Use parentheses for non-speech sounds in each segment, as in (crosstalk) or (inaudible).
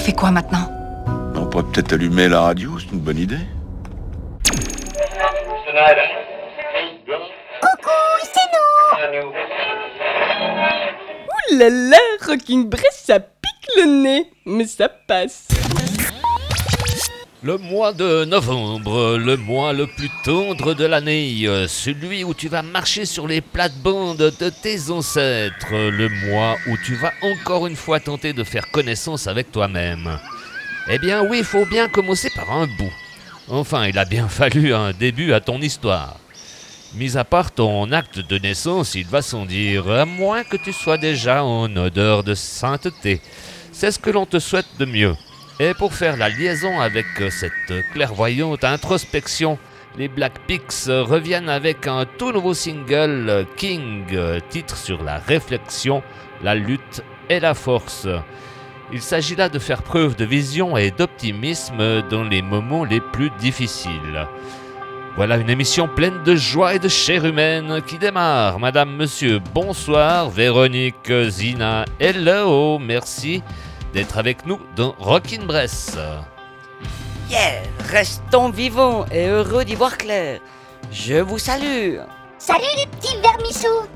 fait quoi maintenant On pourrait peut-être allumer la radio, c'est une bonne idée. Coucou, c'est nous Ouh là là, Rocking Bress, ça pique le nez, mais ça passe. Le mois de novembre, le mois le plus tendre de l'année, celui où tu vas marcher sur les plates-bandes de tes ancêtres, le mois où tu vas encore une fois tenter de faire connaissance avec toi-même. Eh bien oui, il faut bien commencer par un bout. Enfin, il a bien (laughs) fallu un début à ton histoire. Mis à part ton acte de naissance, il va sans dire, à moins que tu sois déjà en odeur de sainteté. C'est ce que l'on te souhaite de mieux. Et pour faire la liaison avec euh, cette clairvoyante introspection, les Black Peaks euh, reviennent avec un tout nouveau single, King, euh, titre sur la réflexion, la lutte et la force. Il s'agit là de faire preuve de vision et d'optimisme dans les moments les plus difficiles. Voilà une émission pleine de joie et de chair humaine qui démarre. Madame, monsieur, bonsoir. Véronique, Zina, hello, merci d'être avec nous dans Rockin' Bress. Yeah Restons vivants et heureux d'y voir clair. Je vous salue. Salut les petits vermisseaux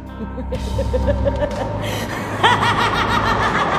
(laughs)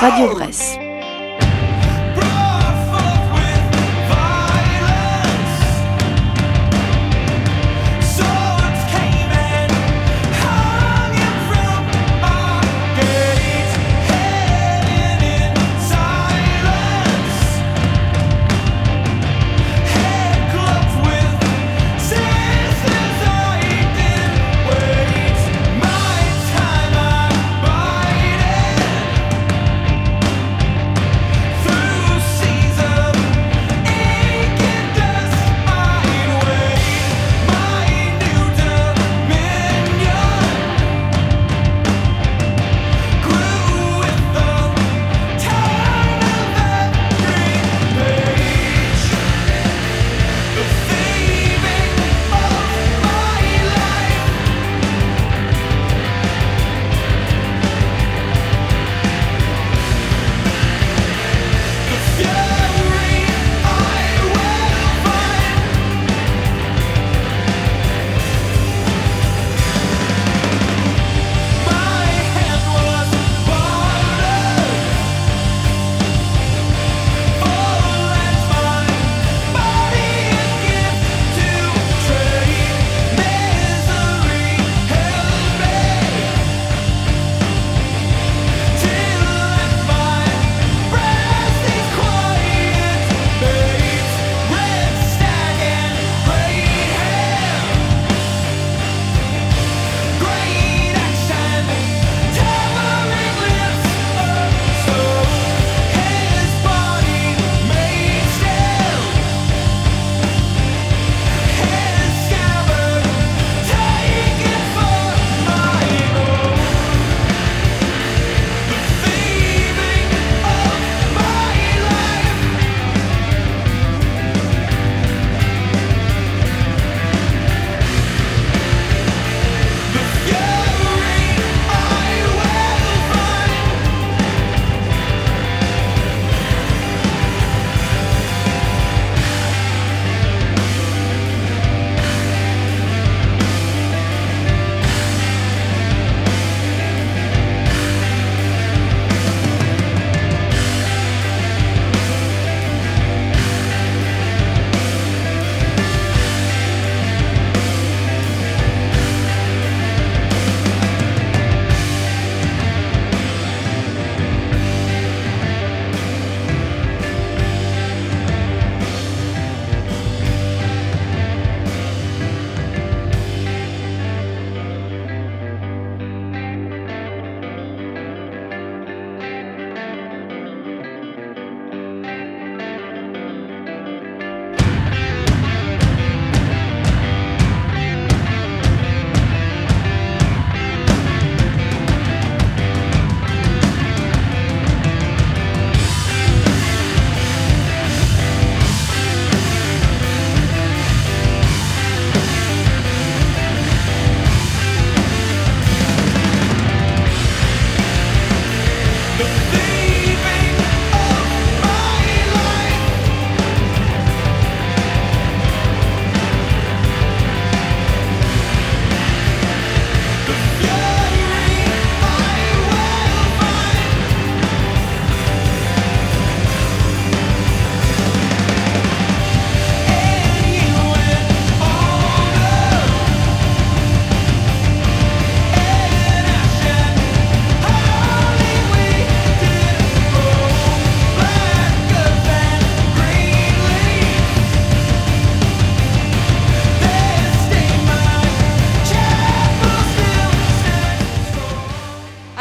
Radio Bresse.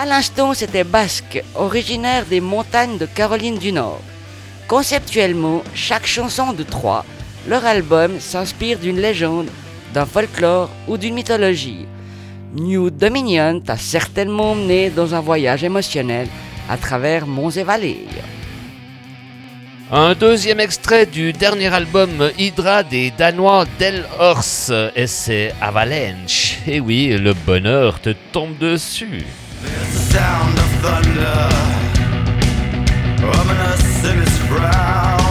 l'instant, c'était basque, originaire des montagnes de Caroline du Nord. Conceptuellement, chaque chanson de trois, leur album s'inspire d'une légende, d'un folklore ou d'une mythologie. New Dominion t'a certainement emmené dans un voyage émotionnel à travers monts et vallées. Un deuxième extrait du dernier album Hydra des Danois Del Horse, et c'est Avalanche. Et oui, le bonheur te tombe dessus. sound of thunder, ominous in his brow.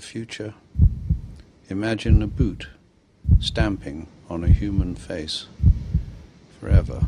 the future. Imagine a boot stamping on a human face forever.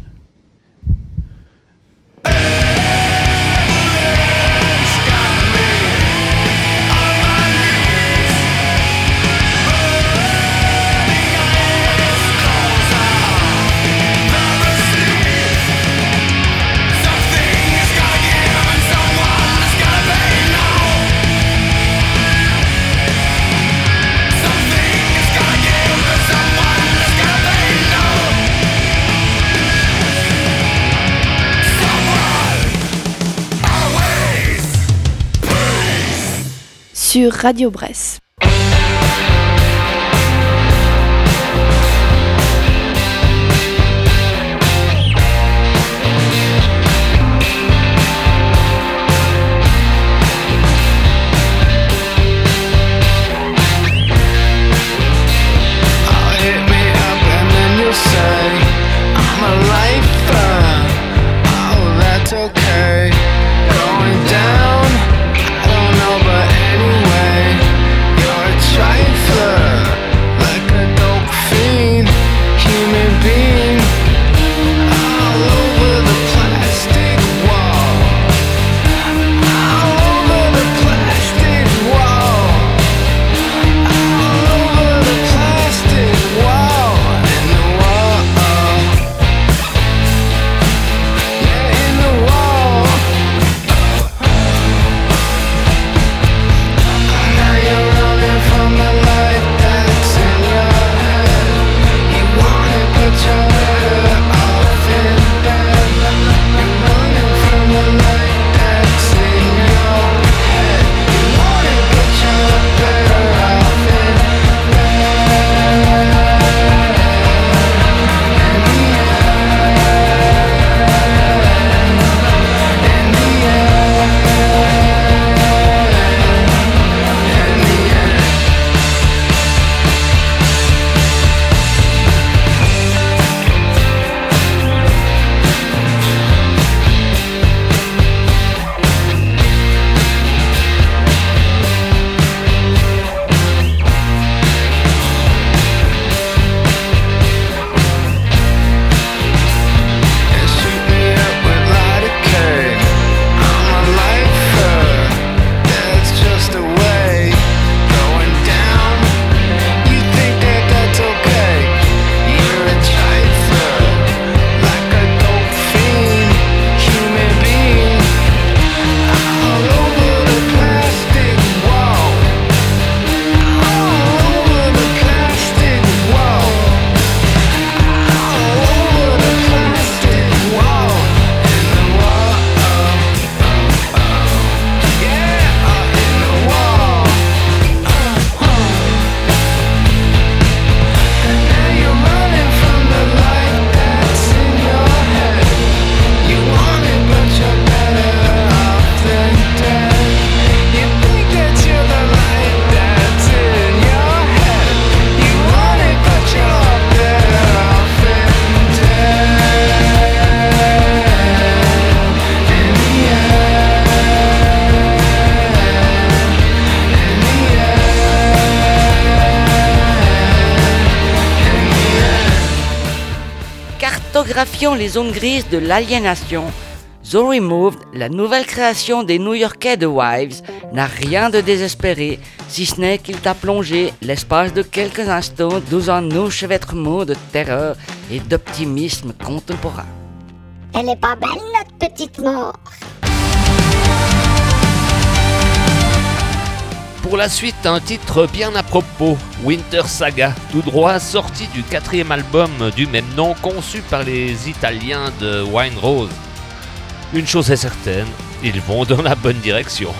sur Radio Bresse. Zones grises de l'aliénation, The Removed, la nouvelle création des New-Yorkais de Wives, n'a rien de désespéré, si ce n'est qu'il t'a plongé l'espace de quelques instants dans un enchevêtrement de terreur et d'optimisme contemporain. Elle est pas belle, notre petite mort. Pour la suite, un titre bien à propos, Winter Saga, tout droit sorti du quatrième album du même nom conçu par les Italiens de Wine Rose. Une chose est certaine, ils vont dans la bonne direction.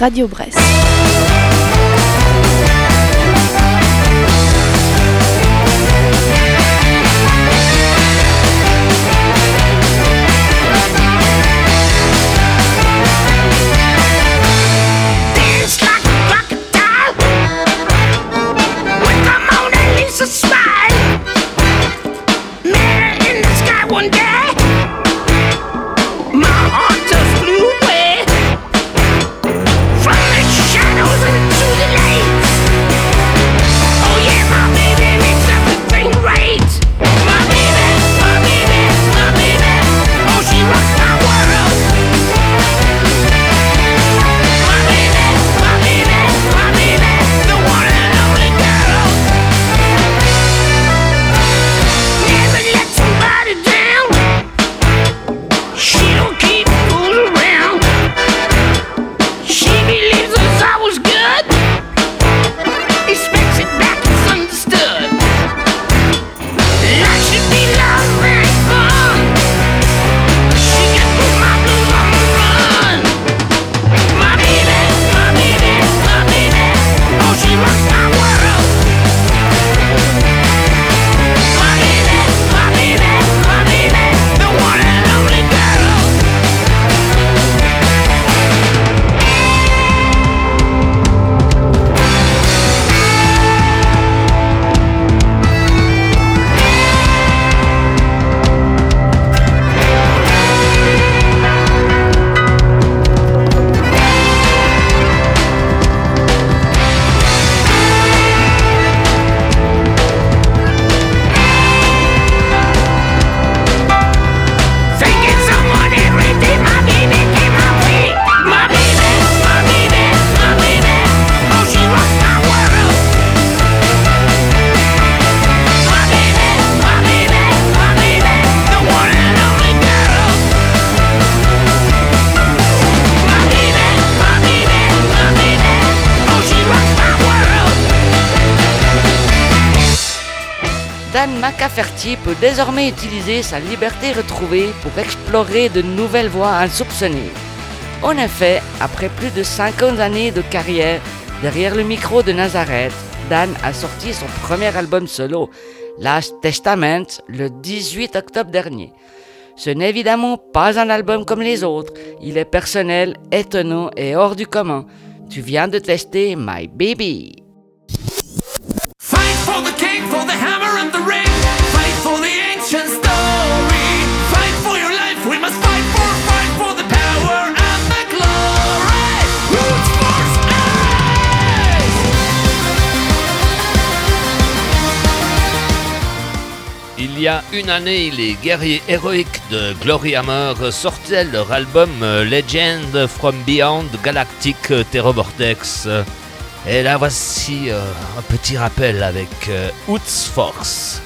Radio Brest. Dan McCafferty peut désormais utiliser sa liberté retrouvée pour explorer de nouvelles voies insoupçonnées. En effet, après plus de 50 années de carrière derrière le micro de Nazareth, Dan a sorti son premier album solo, Last Testament, le 18 octobre dernier. Ce n'est évidemment pas un album comme les autres, il est personnel, étonnant et hors du commun. Tu viens de tester My Baby. Il y a une année, les guerriers héroïques de Glory Hammer sortaient leur album euh, Legend from Beyond Galactic euh, Terrorvortex. Et là voici euh, un petit rappel avec euh, Force.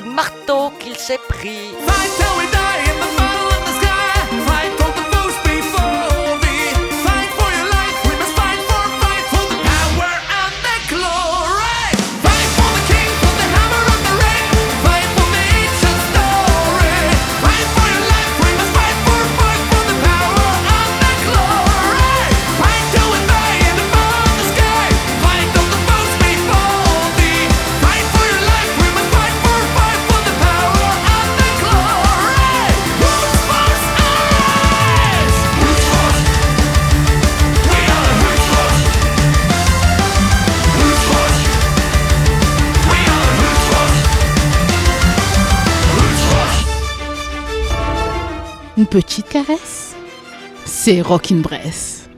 guten Nacht. petite caresse, c'est Rockin' Bress.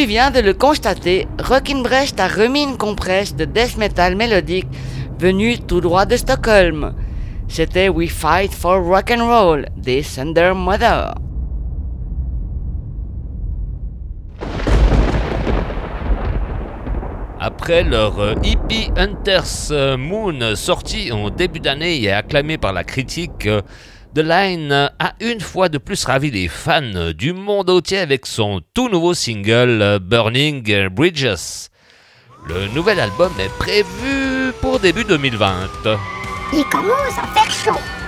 tu viens de le constater, Rockinbrecht a remis une compresse de death metal mélodique venue tout droit de Stockholm. C'était We Fight for Rock and Roll Thunder Mother. Après leur Hippie Hunters Moon sorti en début d'année et acclamé par la critique, The Line a une fois de plus ravi les fans du monde entier avec son tout nouveau single Burning Bridges. Le nouvel album est prévu pour début 2020. Il commence à faire.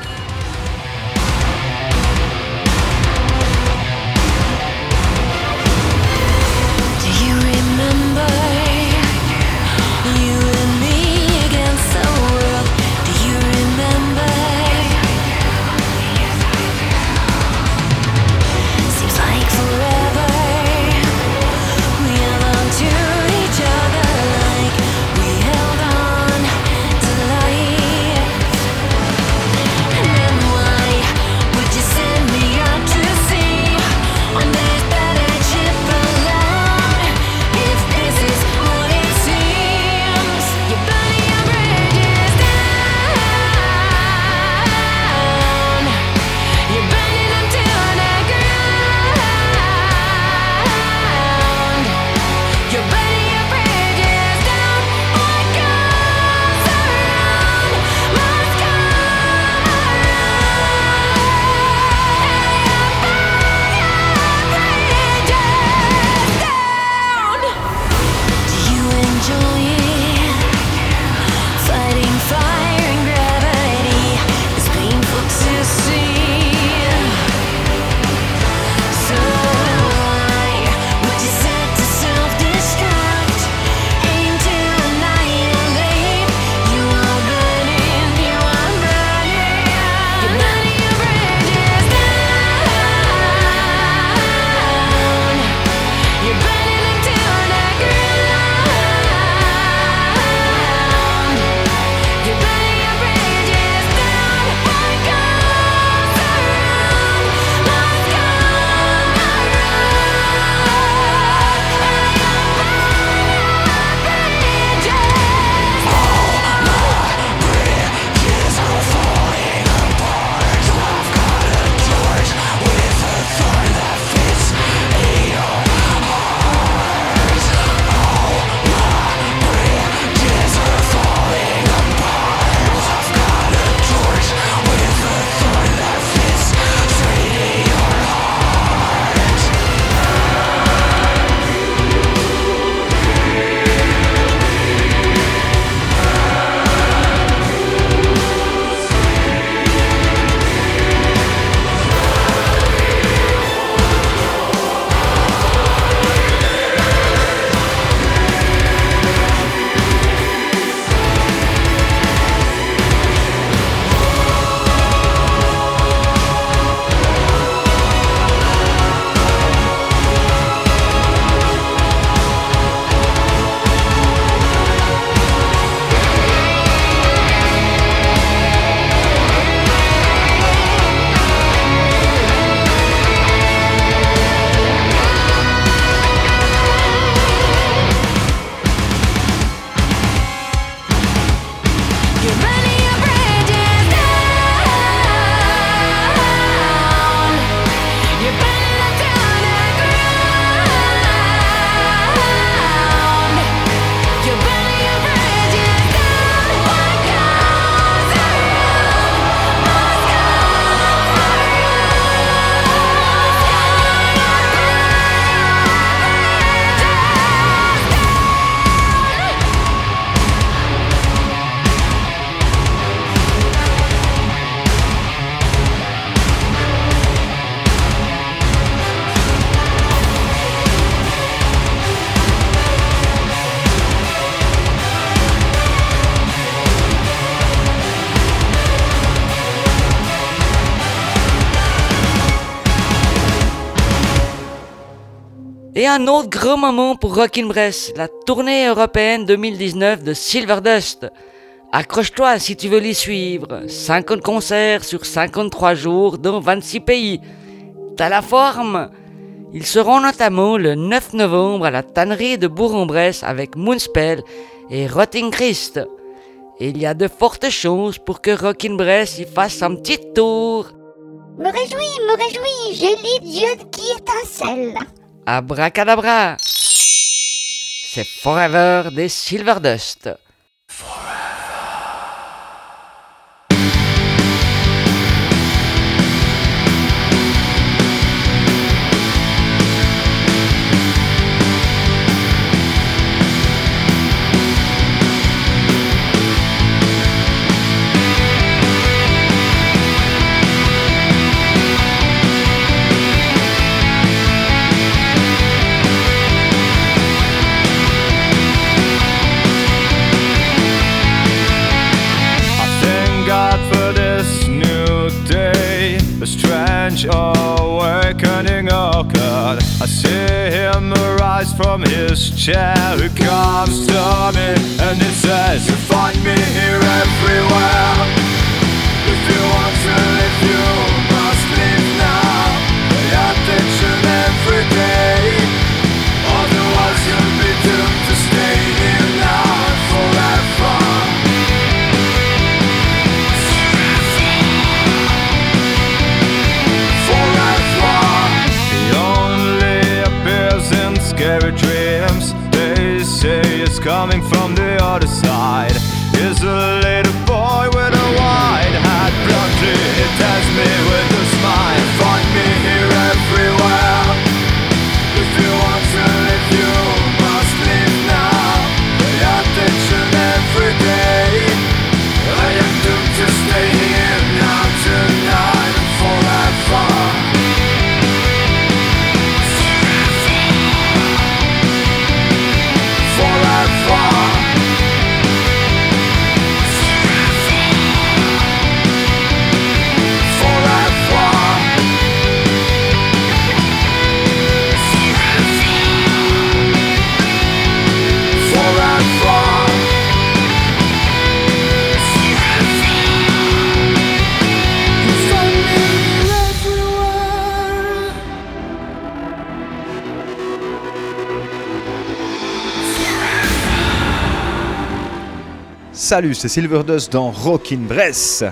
Et un autre gros moment pour Rockin' Bress, la tournée européenne 2019 de Silverdust. Accroche-toi si tu veux l'y suivre. 50 concerts sur 53 jours dans 26 pays. T'as la forme Ils seront notamment le 9 novembre à la tannerie de Bourg-en-Bresse avec Moonspell et Rotting Christ. Et il y a de fortes chances pour que Rockin' Bress y fasse un petit tour. Me réjouis, me réjouis, j'ai les yeux qui étincellent. Abracadabra C'est Forever des Silverdust. I Salut, c'est Silverdust dans Rockin' Bress.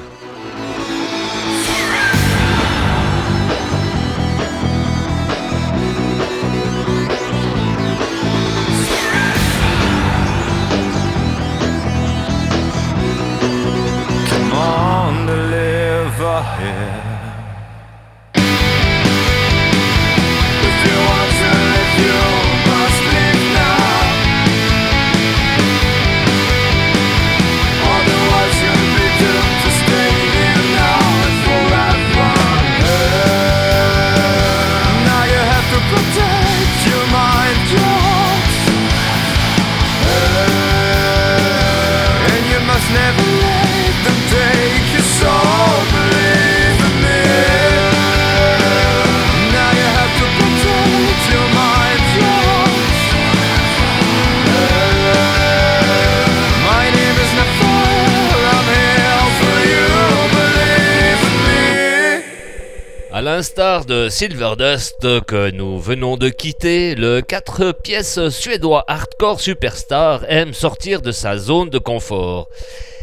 De Silverdust que nous venons de quitter, le 4 pièces suédois hardcore superstar aime sortir de sa zone de confort.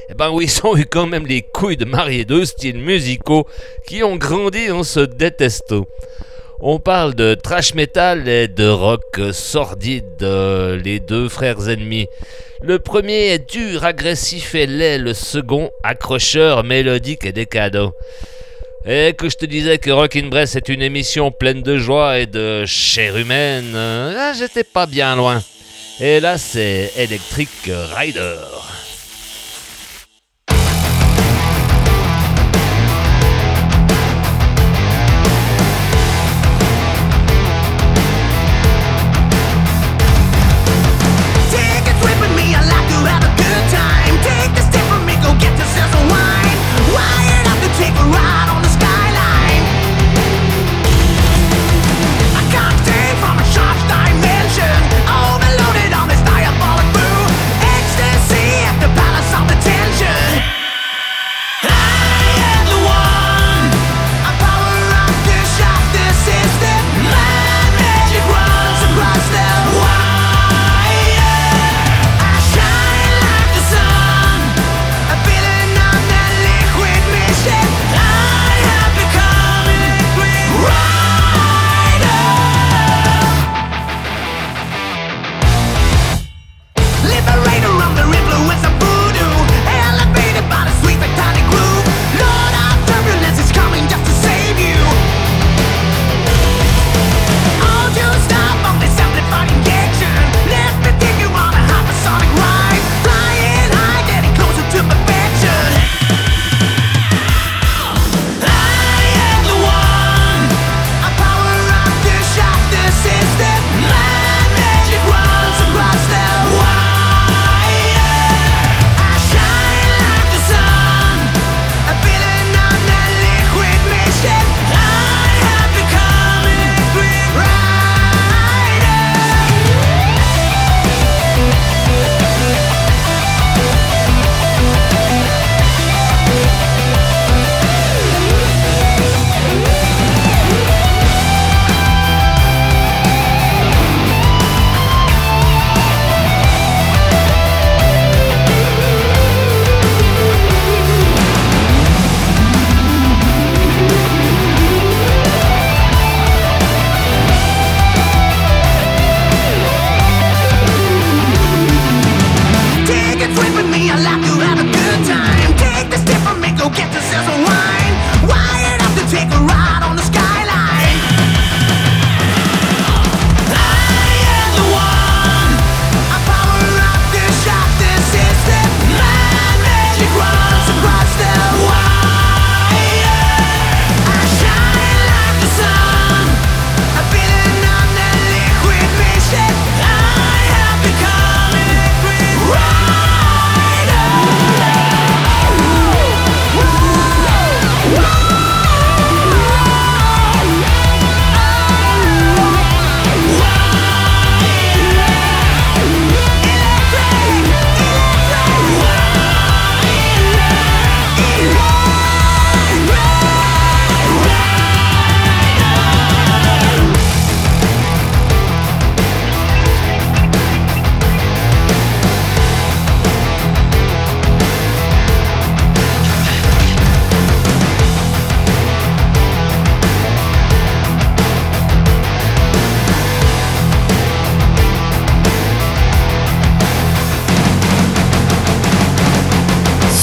Eh ben oui, (laughs) ils ont eu quand même les couilles de marier deux styles musicaux qui ont grandi en se détestant. On parle de trash metal et de rock sordide, les deux frères ennemis. Le premier est dur, agressif et laid, le second accrocheur, mélodique et décadent. Et que je te disais que Rockin' Bress est une émission pleine de joie et de chair humaine, ah, j'étais pas bien loin. Et là, c'est Electric Rider.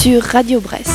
Sur Radio Bresse.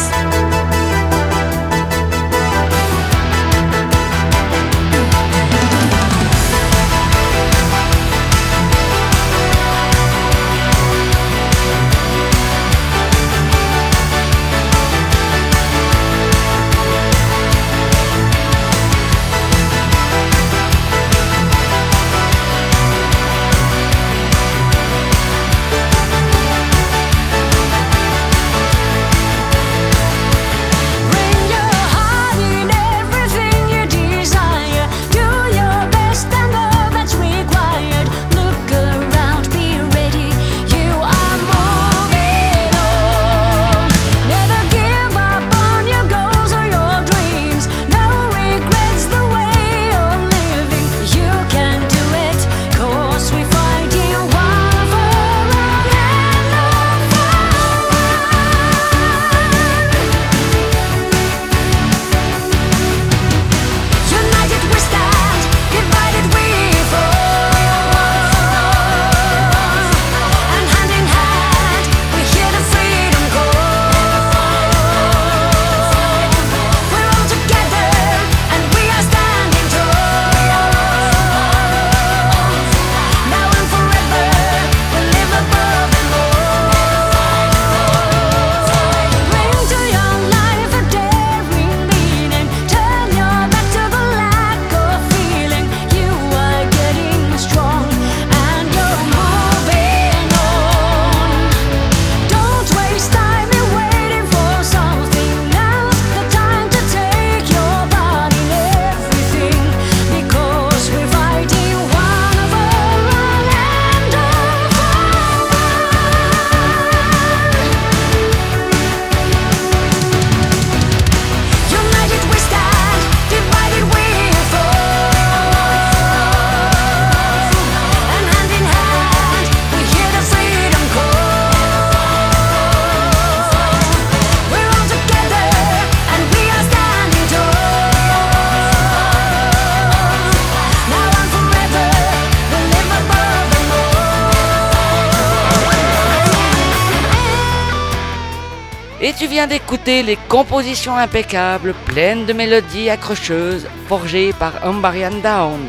D'écouter les compositions impeccables, pleines de mélodies accrocheuses, forgées par Umbarian Down.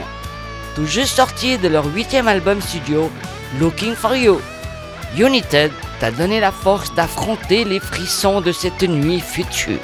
Tout juste sorties de leur huitième album studio, Looking for You. United t'a donné la force d'affronter les frissons de cette nuit future.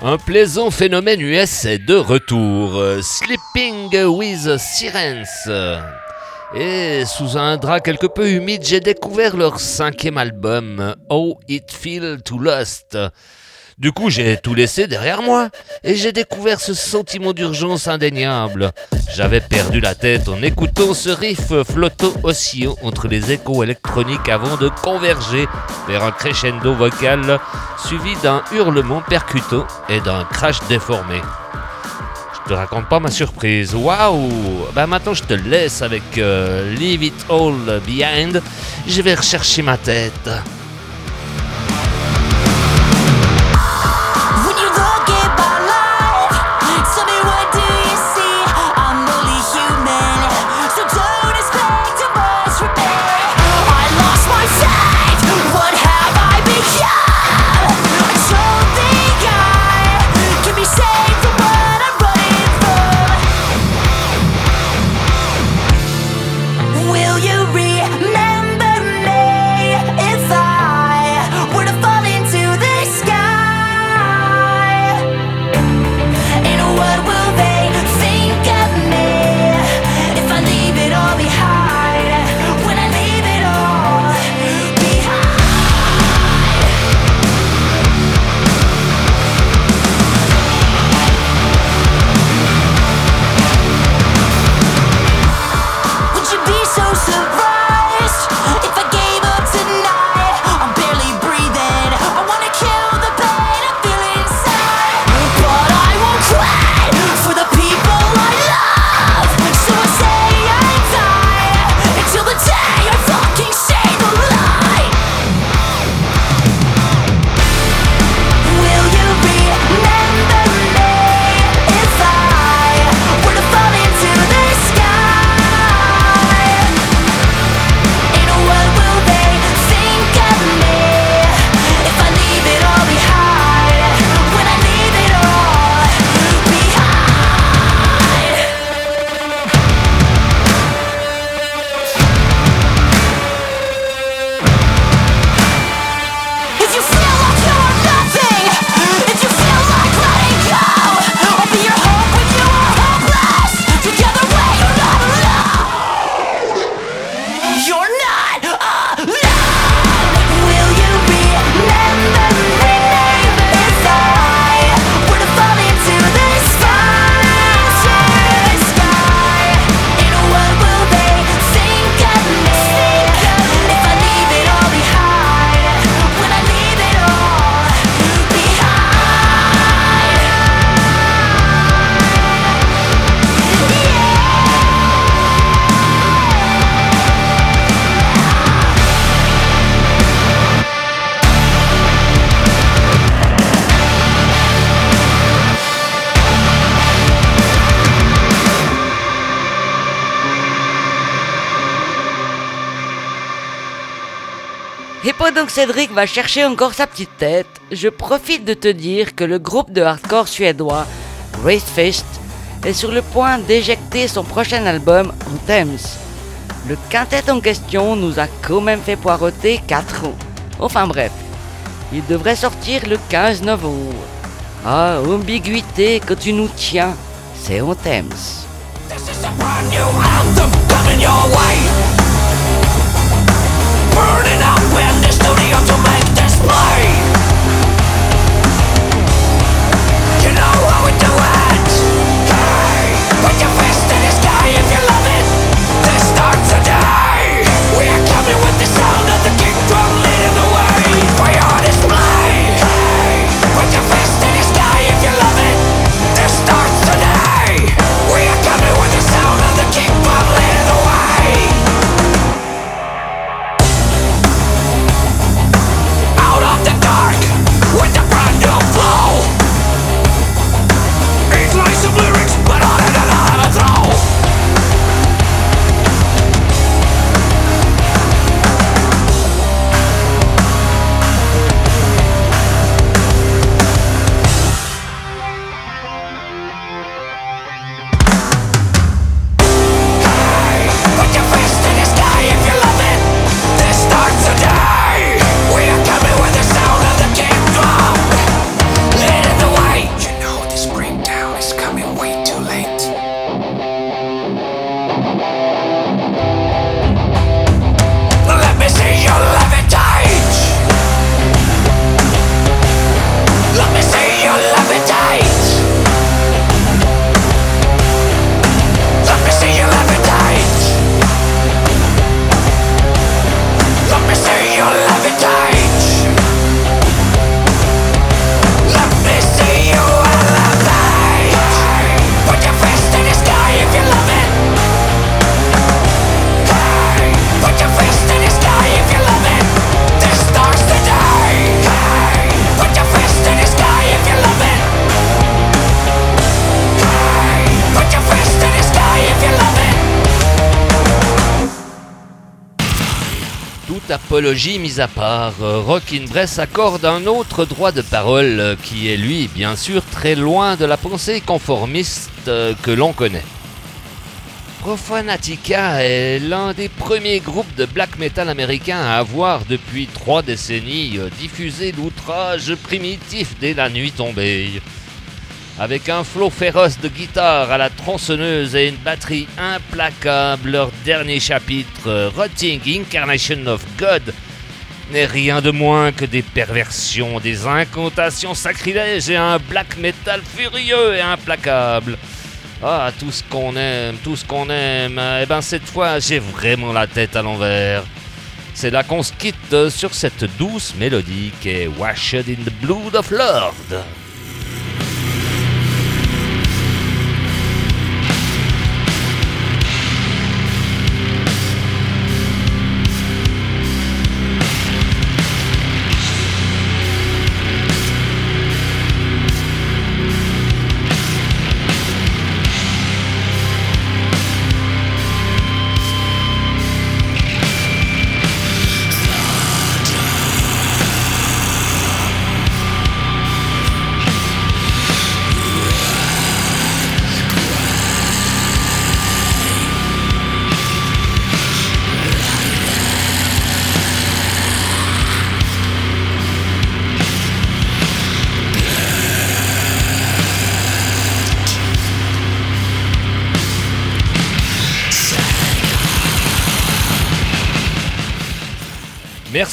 Un plaisant phénomène US est de retour. euh, Sleeping with Sirens. Et sous un drap quelque peu humide, j'ai découvert leur cinquième album, How It Feel to Lost. Du coup, j'ai tout laissé derrière moi et j'ai découvert ce sentiment d'urgence indéniable. J'avais perdu la tête en écoutant ce riff flottant oscillant entre les échos électroniques avant de converger vers un crescendo vocal suivi d'un hurlement percutant et d'un crash déformé. Je te raconte pas ma surprise. Waouh Bah maintenant je te laisse avec euh, Leave It All Behind. Je vais rechercher ma tête. Cédric va chercher encore sa petite tête, je profite de te dire que le groupe de hardcore suédois Wraithfist est sur le point d'éjecter son prochain album Anthems. Le quintet en question nous a quand même fait poireauter 4 ans. Enfin bref, il devrait sortir le 15 novembre. Ah, ambiguïté que tu nous tiens, c'est Anthems. New Fire! Mise à part, euh, Rockin' Bress accorde un autre droit de parole euh, qui est lui, bien sûr, très loin de la pensée conformiste euh, que l'on connaît. Profanatica est l'un des premiers groupes de black metal américains à avoir depuis trois décennies diffusé l'outrage primitif dès la nuit tombée. Avec un flot féroce de guitare à la tronçonneuse et une batterie implacable, leur dernier chapitre, Rotting Incarnation of God, n'est rien de moins que des perversions, des incantations sacrilèges et un black metal furieux et implacable. Ah, tout ce qu'on aime, tout ce qu'on aime, eh ben cette fois j'ai vraiment la tête à l'envers. C'est là qu'on se quitte sur cette douce mélodie qui est Washed in the Blood of Lord.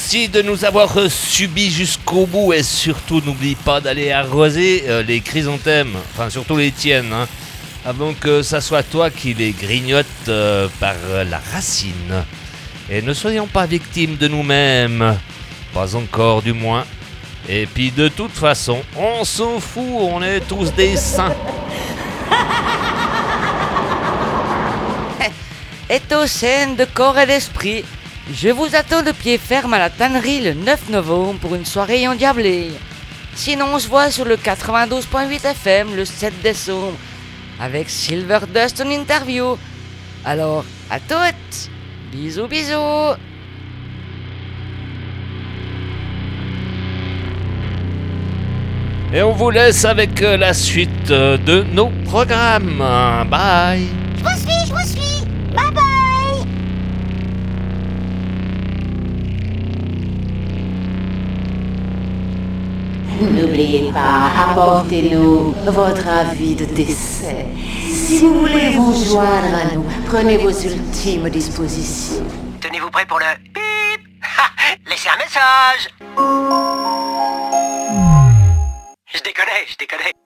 Merci de nous avoir subis jusqu'au bout et surtout n'oublie pas d'aller arroser euh, les chrysanthèmes, enfin surtout les tiennes, hein, avant que ça soit toi qui les grignote euh, par la racine. Et ne soyons pas victimes de nous-mêmes, pas encore du moins. Et puis de toute façon, on s'en fout, on est tous des saints. est au sein de corps et d'esprit. Je vous attends de pied ferme à la tannerie le 9 novembre pour une soirée endiablée. Sinon, on se voit sur le 92.8 FM le 7 décembre avec Silver Dust en interview. Alors, à toutes! Bisous, bisous! Et on vous laisse avec euh, la suite euh, de nos programmes. Bye! Je vous suis, je vous suis! Bye bye! N'oubliez pas, apportez-nous votre avis de décès. Si vous voulez vous joindre à nous, prenez vos ultimes dispositions. Tenez-vous prêts pour le bip Laissez un message Je déconne, je déconne.